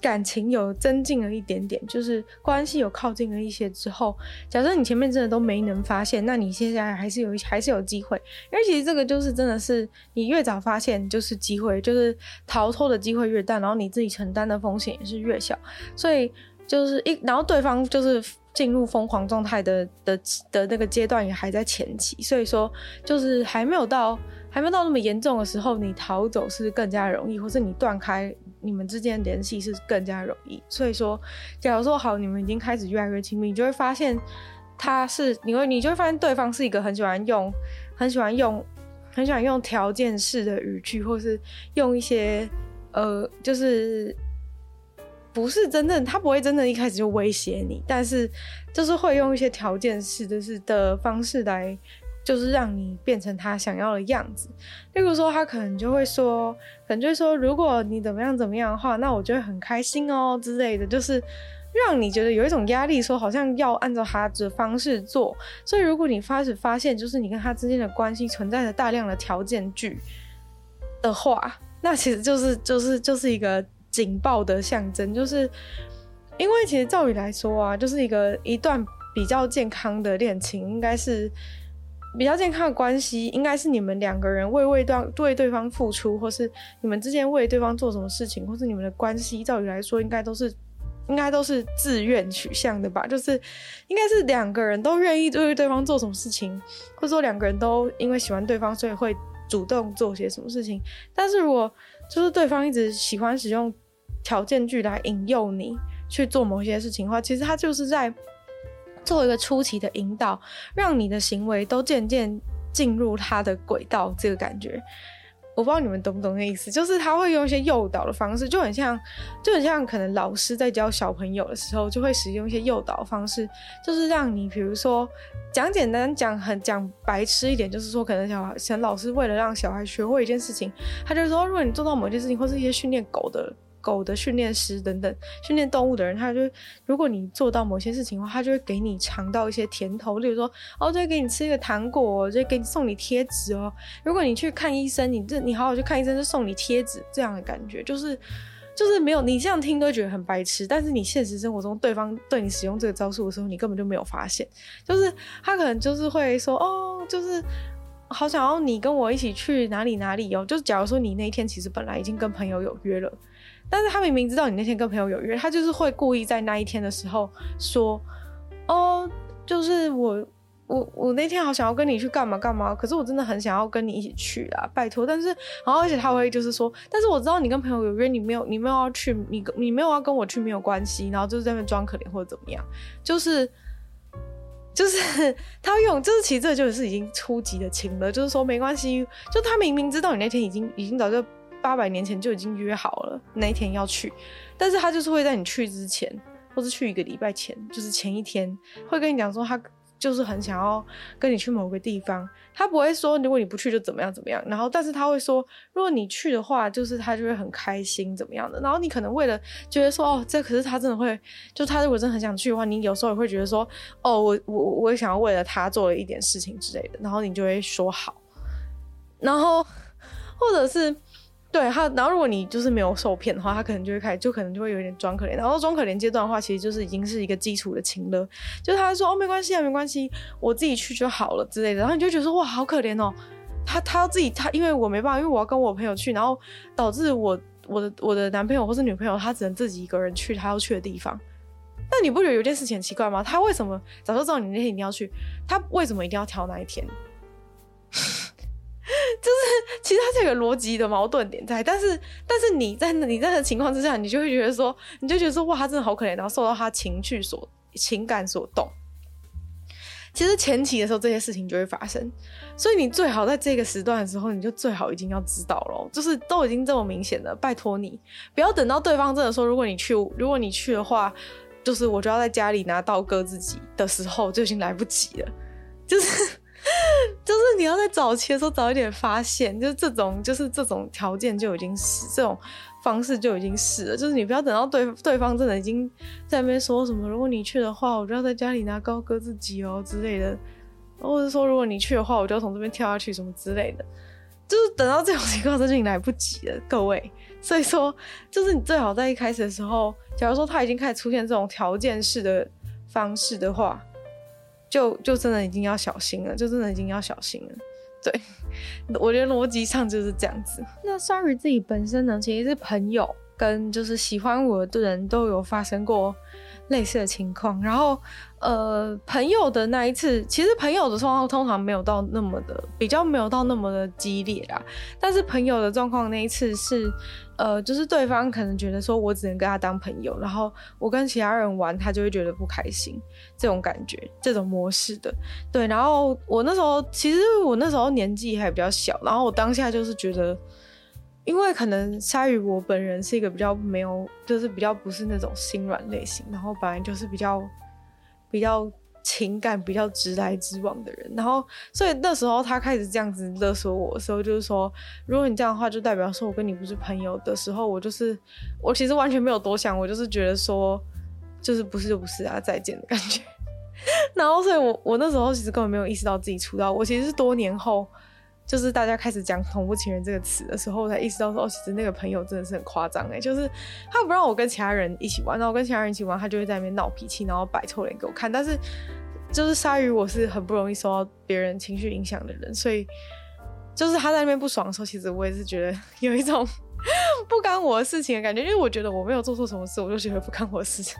感情有增进了一点点，就是关系有靠近了一些之后，假设你前面真的都没能发现，那你现在还是有还是有机会，因为其实这个就是真的是你越早发现就是机会，就是逃脱的机会越大，然后你自己承担的风险也是越小，所以就是一然后对方就是进入疯狂状态的的的那个阶段也还在前期，所以说就是还没有到。还没到那么严重的时候，你逃走是更加容易，或是你断开你们之间联系是更加容易。所以说，假如说好，你们已经开始越来越亲密，你就会发现他是，你会你就会发现对方是一个很喜欢用、很喜欢用、很喜欢用条件式的语句，或是用一些呃，就是不是真正他不会真正一开始就威胁你，但是就是会用一些条件式的是的方式来。就是让你变成他想要的样子，例如说，他可能就会说，可能就会说，如果你怎么样怎么样的话，那我就会很开心哦之类的，就是让你觉得有一种压力，说好像要按照他的方式做。所以，如果你开始发现，就是你跟他之间的关系存在着大量的条件句的话，那其实就是就是就是一个警报的象征，就是因为其实照理来说啊，就是一个一段比较健康的恋情，应该是。比较健康的关系，应该是你们两个人为为对对对方付出，或是你们之间为对方做什么事情，或是你们的关系，照理来说，应该都是应该都是自愿取向的吧？就是应该是两个人都愿意为对方做什么事情，或者说两个人都因为喜欢对方，所以会主动做些什么事情。但是如果就是对方一直喜欢使用条件句来引诱你去做某些事情的话，其实他就是在。做一个初期的引导，让你的行为都渐渐进入他的轨道，这个感觉，我不知道你们懂不懂那意思，就是他会用一些诱导的方式，就很像，就很像可能老师在教小朋友的时候，就会使用一些诱导方式，就是让你，比如说讲简单讲很讲白痴一点，就是说可能小孩，像老师为了让小孩学会一件事情，他就说，如果你做到某件事情，或是一些训练狗的。狗的训练师等等，训练动物的人，他就如果你做到某些事情的话，他就会给你尝到一些甜头，例如说，哦，就会给你吃一个糖果，就给你送你贴纸哦。如果你去看医生，你这你好好去看医生，就送你贴纸，这样的感觉就是就是没有你这样听都觉得很白痴，但是你现实生活中对方对你使用这个招数的时候，你根本就没有发现，就是他可能就是会说，哦，就是好想要你跟我一起去哪里哪里哦。就是假如说你那一天其实本来已经跟朋友有约了。但是他明明知道你那天跟朋友有约，他就是会故意在那一天的时候说，哦，就是我我我那天好想要跟你去干嘛干嘛，可是我真的很想要跟你一起去啊，拜托。但是，然后而且他会就是说，但是我知道你跟朋友有约，你没有你没有要去，你你没有要跟我去没有关系，然后就是在那装可怜或者怎么样，就是。就 <laughs> 是他用，就是其实这就是已经初级的情了，就是说没关系，就他明明知道你那天已经已经早就八百年前就已经约好了那一天要去，但是他就是会在你去之前，或是去一个礼拜前，就是前一天会跟你讲说他。就是很想要跟你去某个地方，他不会说如果你不去就怎么样怎么样，然后但是他会说如果你去的话，就是他就会很开心怎么样的，然后你可能为了觉得说哦这可是他真的会，就他如果真的很想去的话，你有时候也会觉得说哦我我我也想要为了他做了一点事情之类的，然后你就会说好，然后或者是。对他，然后如果你就是没有受骗的话，他可能就会开始，就可能就会有点装可怜。然后装可怜阶段的话，其实就是已经是一个基础的情了。就是他说哦，没关系啊，没关系，我自己去就好了之类的。然后你就觉得说哇，好可怜哦，他他自己他，因为我没办法，因为我要跟我朋友去，然后导致我我的我的男朋友或是女朋友他只能自己一个人去他要去的地方。那你不觉得有件事情很奇怪吗？他为什么早就知道你那天一定要去，他为什么一定要挑那一天？<laughs> <laughs> 就是其实它这个逻辑的矛盾点在，但是但是你在你在的情况之下，你就会觉得说，你就觉得说哇，他真的好可怜，然后受到他情绪所情感所动。其实前期的时候这些事情就会发生，所以你最好在这个时段的时候，你就最好已经要知道了，就是都已经这么明显了，拜托你不要等到对方真的说，如果你去，如果你去的话，就是我就要在家里拿刀割自己的时候，就已经来不及了，就是。<laughs> 就是你要在早期的时候早一点发现，就是这种就是这种条件就已经是这种方式就已经是了，就是你不要等到对对方真的已经在那边说什么，如果你去的话，我就要在家里拿高歌自己哦之类的，或者说如果你去的话，我就要从这边跳下去什么之类的，就是等到这种情况，就已经来不及了，各位。所以说，就是你最好在一开始的时候，假如说他已经开始出现这种条件式的方式的话。就就真的已经要小心了，就真的已经要小心了。对，我觉得逻辑上就是这样子。那 Sorry 自己本身呢，其实是朋友跟就是喜欢我的人都有发生过类似的情况，然后。呃，朋友的那一次，其实朋友的状况通常没有到那么的，比较没有到那么的激烈啦。但是朋友的状况那一次是，呃，就是对方可能觉得说我只能跟他当朋友，然后我跟其他人玩，他就会觉得不开心，这种感觉，这种模式的。对，然后我那时候其实我那时候年纪还比较小，然后我当下就是觉得，因为可能鲨鱼我本人是一个比较没有，就是比较不是那种心软类型，然后本来就是比较。比较情感比较直来直往的人，然后所以那时候他开始这样子勒索我的时候，就是说，如果你这样的话，就代表说我跟你不是朋友的时候，我就是我其实完全没有多想，我就是觉得说，就是不是就不是啊，再见的感觉。<laughs> 然后所以我我那时候其实根本没有意识到自己出道，我其实是多年后。就是大家开始讲“恐怖情人”这个词的时候，我才意识到说，哦，其实那个朋友真的是很夸张哎，就是他不让我跟其他人一起玩，然后我跟其他人一起玩，他就会在那边闹脾气，然后摆臭脸给我看。但是，就是鲨鱼，我是很不容易受到别人情绪影响的人，所以就是他在那边不爽的时候，其实我也是觉得 <laughs> 有一种 <laughs> 不干我的事情的感觉，因为我觉得我没有做错什么事，我就觉得不干我的事情。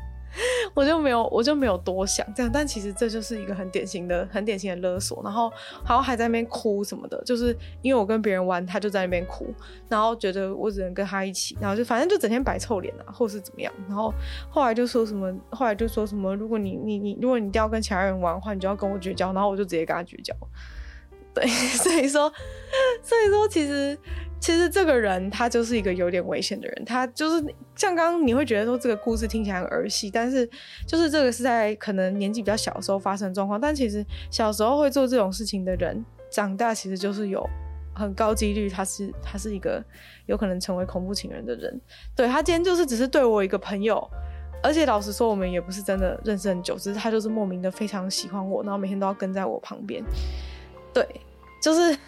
我就没有，我就没有多想这样，但其实这就是一个很典型的、很典型的勒索。然后，好像还在那边哭什么的，就是因为我跟别人玩，他就在那边哭，然后觉得我只能跟他一起，然后就反正就整天摆臭脸啊，或是怎么样。然后后来就说什么，后来就说什么，如果你你你，如果你一定要跟其他人玩的话，你就要跟我绝交。然后我就直接跟他绝交。对，<laughs> 所以说，所以说，其实。其实这个人他就是一个有点危险的人，他就是像刚刚你会觉得说这个故事听起来很儿戏，但是就是这个是在可能年纪比较小的时候发生状况，但其实小时候会做这种事情的人，长大其实就是有很高几率他是他是一个有可能成为恐怖情人的人。对，他今天就是只是对我一个朋友，而且老实说我们也不是真的认识很久，只是他就是莫名的非常喜欢我，然后每天都要跟在我旁边。对，就是。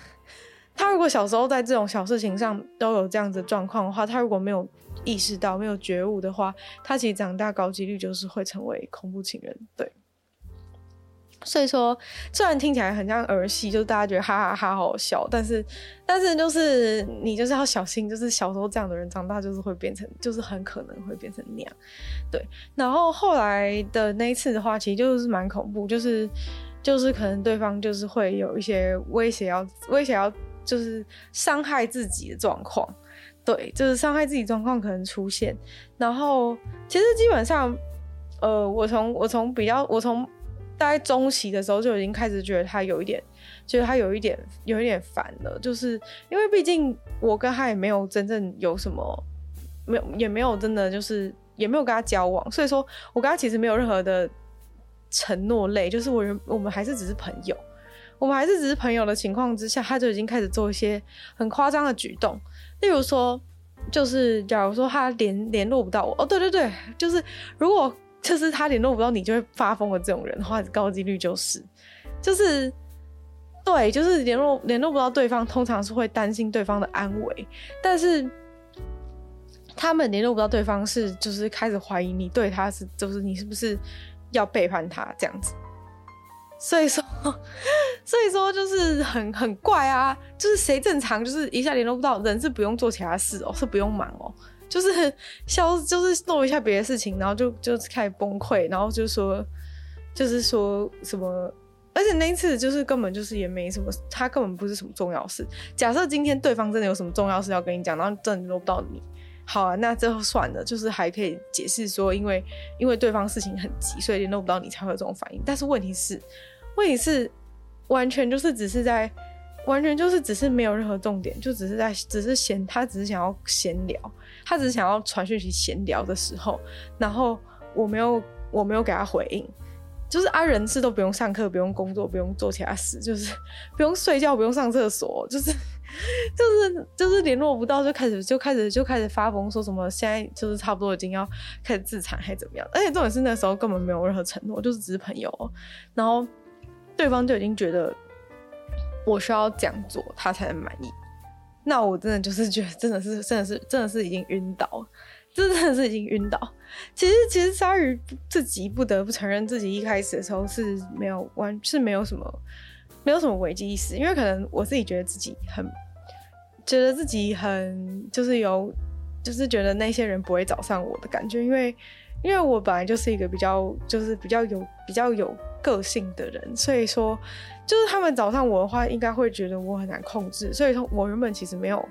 他如果小时候在这种小事情上都有这样子状况的话，他如果没有意识到、没有觉悟的话，他其实长大高几率就是会成为恐怖情人。对，所以说虽然听起来很像儿戏，就是大家觉得哈哈哈好笑，但是但是就是你就是要小心，就是小时候这样的人长大就是会变成，就是很可能会变成那样。对，然后后来的那一次的话，其实就是蛮恐怖，就是就是可能对方就是会有一些威胁要威胁要。就是伤害自己的状况，对，就是伤害自己状况可能出现。然后其实基本上，呃，我从我从比较我从大概中期的时候就已经开始觉得他有一点，觉得他有一点有一点烦了，就是因为毕竟我跟他也没有真正有什么，没有也没有真的就是也没有跟他交往，所以说我跟他其实没有任何的承诺类，就是我我们还是只是朋友，我们还是只是朋友的情况之下，他就已经开始做一些很夸张的举动，例如说，就是假如说他联联络不到我，哦对对对，就是如果。就是他联络不到你就会发疯的这种人的话，高几率就是，就是，对，就是联络联络不到对方，通常是会担心对方的安危，但是他们联络不到对方是就是开始怀疑你对他是，就是你是不是要背叛他这样子，所以说，<laughs> 所以说就是很很怪啊，就是谁正常就是一下联络不到人是不用做其他事哦，是不用忙哦。就是消，就是做一下别的事情，然后就就开始崩溃，然后就说，就是说什么，而且那一次就是根本就是也没什么，他根本不是什么重要事。假设今天对方真的有什么重要事要跟你讲，然后真的联络不到你，好啊，那最后算了，就是还可以解释说，因为因为对方事情很急，所以联络不到你才会有这种反应。但是问题是，问题是完全就是只是在。完全就是只是没有任何重点，就只是在只是闲，他只是想要闲聊，他只是想要传讯息闲聊的时候，然后我没有我没有给他回应，就是啊，人事都不用上课，不用工作，不用做其他事，就是不用睡觉，不用上厕所，就是 <laughs> 就是就是联络不到就开始就开始就开始发疯，说什么现在就是差不多已经要开始自残还怎么样，而且重点是那时候根本没有任何承诺，就是只是朋友，然后对方就已经觉得。我需要这样做，他才能满意。那我真的就是觉得，真的是，真的是，真的是已经晕倒，这真的是已经晕倒。其实，其实鲨鱼自己不得不承认，自己一开始的时候是没有完，是没有什么，没有什么危机意识。因为可能我自己觉得自己很，觉得自己很，就是有，就是觉得那些人不会找上我的感觉。因为，因为我本来就是一个比较，就是比较有，比较有个性的人，所以说。就是他们找上我的话，应该会觉得我很难控制，所以说我原本其实没有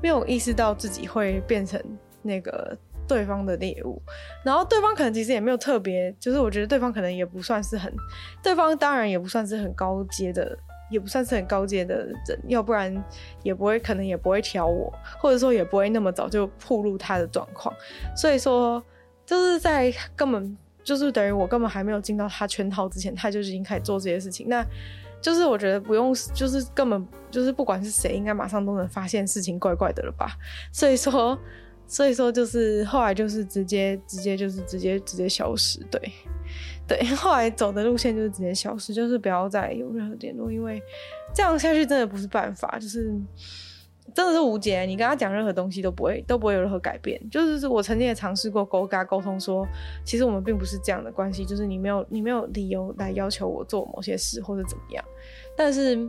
没有意识到自己会变成那个对方的猎物，然后对方可能其实也没有特别，就是我觉得对方可能也不算是很，对方当然也不算是很高阶的，也不算是很高阶的人，要不然也不会可能也不会挑我，或者说也不会那么早就暴露他的状况，所以说就是在根本就是等于我根本还没有进到他圈套之前，他就已经开始做这些事情，那。就是我觉得不用，就是根本就是不管是谁，应该马上都能发现事情怪怪的了吧。所以说，所以说就是后来就是直接直接就是直接直接消失，对对。后来走的路线就是直接消失，就是不要再有任何联络，因为这样下去真的不是办法，就是。真的是无解，你跟他讲任何东西都不会都不会有任何改变。就是我曾经也尝试过沟跟他沟通说，其实我们并不是这样的关系，就是你没有你没有理由来要求我做某些事或者怎么样。但是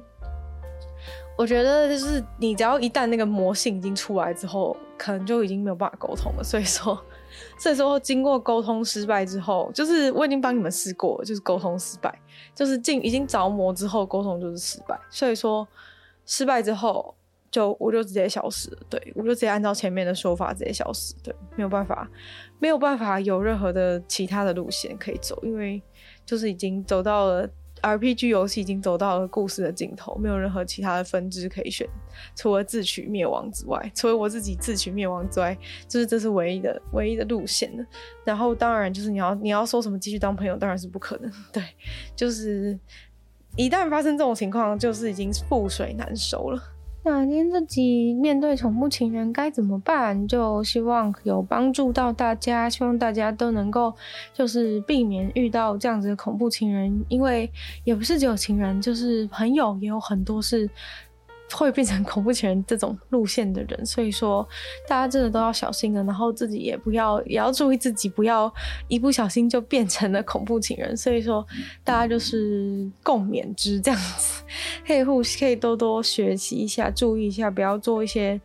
我觉得就是你只要一旦那个魔性已经出来之后，可能就已经没有办法沟通了。所以说，<laughs> 所以说经过沟通失败之后，就是我已经帮你们试过，就是沟通失败，就是进已经着魔之后沟通就是失败。所以说失败之后。就我就直接消失，对，我就直接按照前面的说法直接消失，对，没有办法，没有办法有任何的其他的路线可以走，因为就是已经走到了 RPG 游戏已经走到了故事的尽头，没有任何其他的分支可以选，除了自取灭亡之外，除了我自己自取灭亡之外，就是这是唯一的唯一的路线了。然后当然就是你要你要说什么继续当朋友，当然是不可能，对，就是一旦发生这种情况，就是已经覆水难收了。那今天这集面对恐怖情人该怎么办？就希望有帮助到大家，希望大家都能够就是避免遇到这样子的恐怖情人，因为也不是只有情人，就是朋友也有很多是。会变成 <laughs> 恐怖情人这种路线的人，所以说大家真的都要小心了，然后自己也不要，也要注意自己，不要一不小心就变成了 <laughs> 恐怖情人。所以说大家就是共勉之这样子，<laughs> 可以互可以多多学习一下，注意一下，不要做一些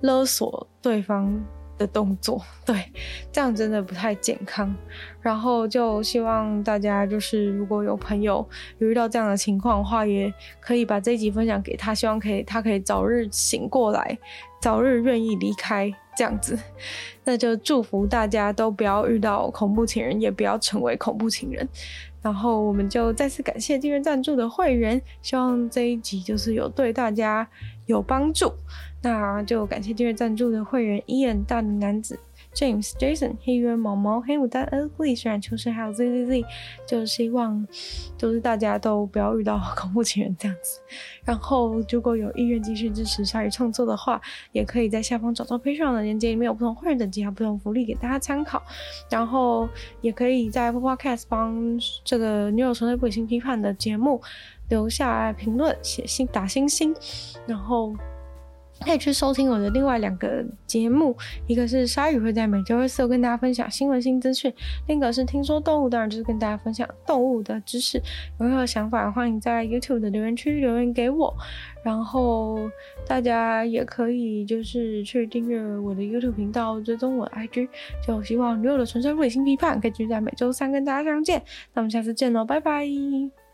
勒索对方的动作，对，这样真的不太健康。然后就希望大家就是如果有朋友有遇到这样的情况的话，也可以把这一集分享给他，希望可以他可以早日醒过来，早日愿意离开这样子，那就祝福大家都不要遇到恐怖情人，也不要成为恐怖情人。然后我们就再次感谢订阅赞助的会员，希望这一集就是有对大家有帮助。那就感谢订阅赞助的会员：Ian 大龄男子。James、Jason、黑渊、毛毛、黑牡丹、Ugly，虽然秋生还有 Z Z Z，就希望就是大家都不要遇到恐怖情人这样子。然后如果有意愿继续支持鲨鱼创作的话，也可以在下方找到 Patreon 的链接，里面有不同会员等级还有不同福利给大家参考。然后也可以在 Podcast 帮这个女友纯粹不理性批判的节目留下评论、写信、打星星，然后。可以去收听我的另外两个节目，一个是鲨鱼会在每周二四跟大家分享新闻新资讯，另一个是听说动物，当然就是跟大家分享动物的知识。有任何想法，欢迎在 YouTube 的留言区留言给我。然后大家也可以就是去订阅我的 YouTube 频道，追踪我的 IG。就希望女友的纯粹不理性批判可以继续在每周三跟大家相见。那我们下次见喽，拜拜。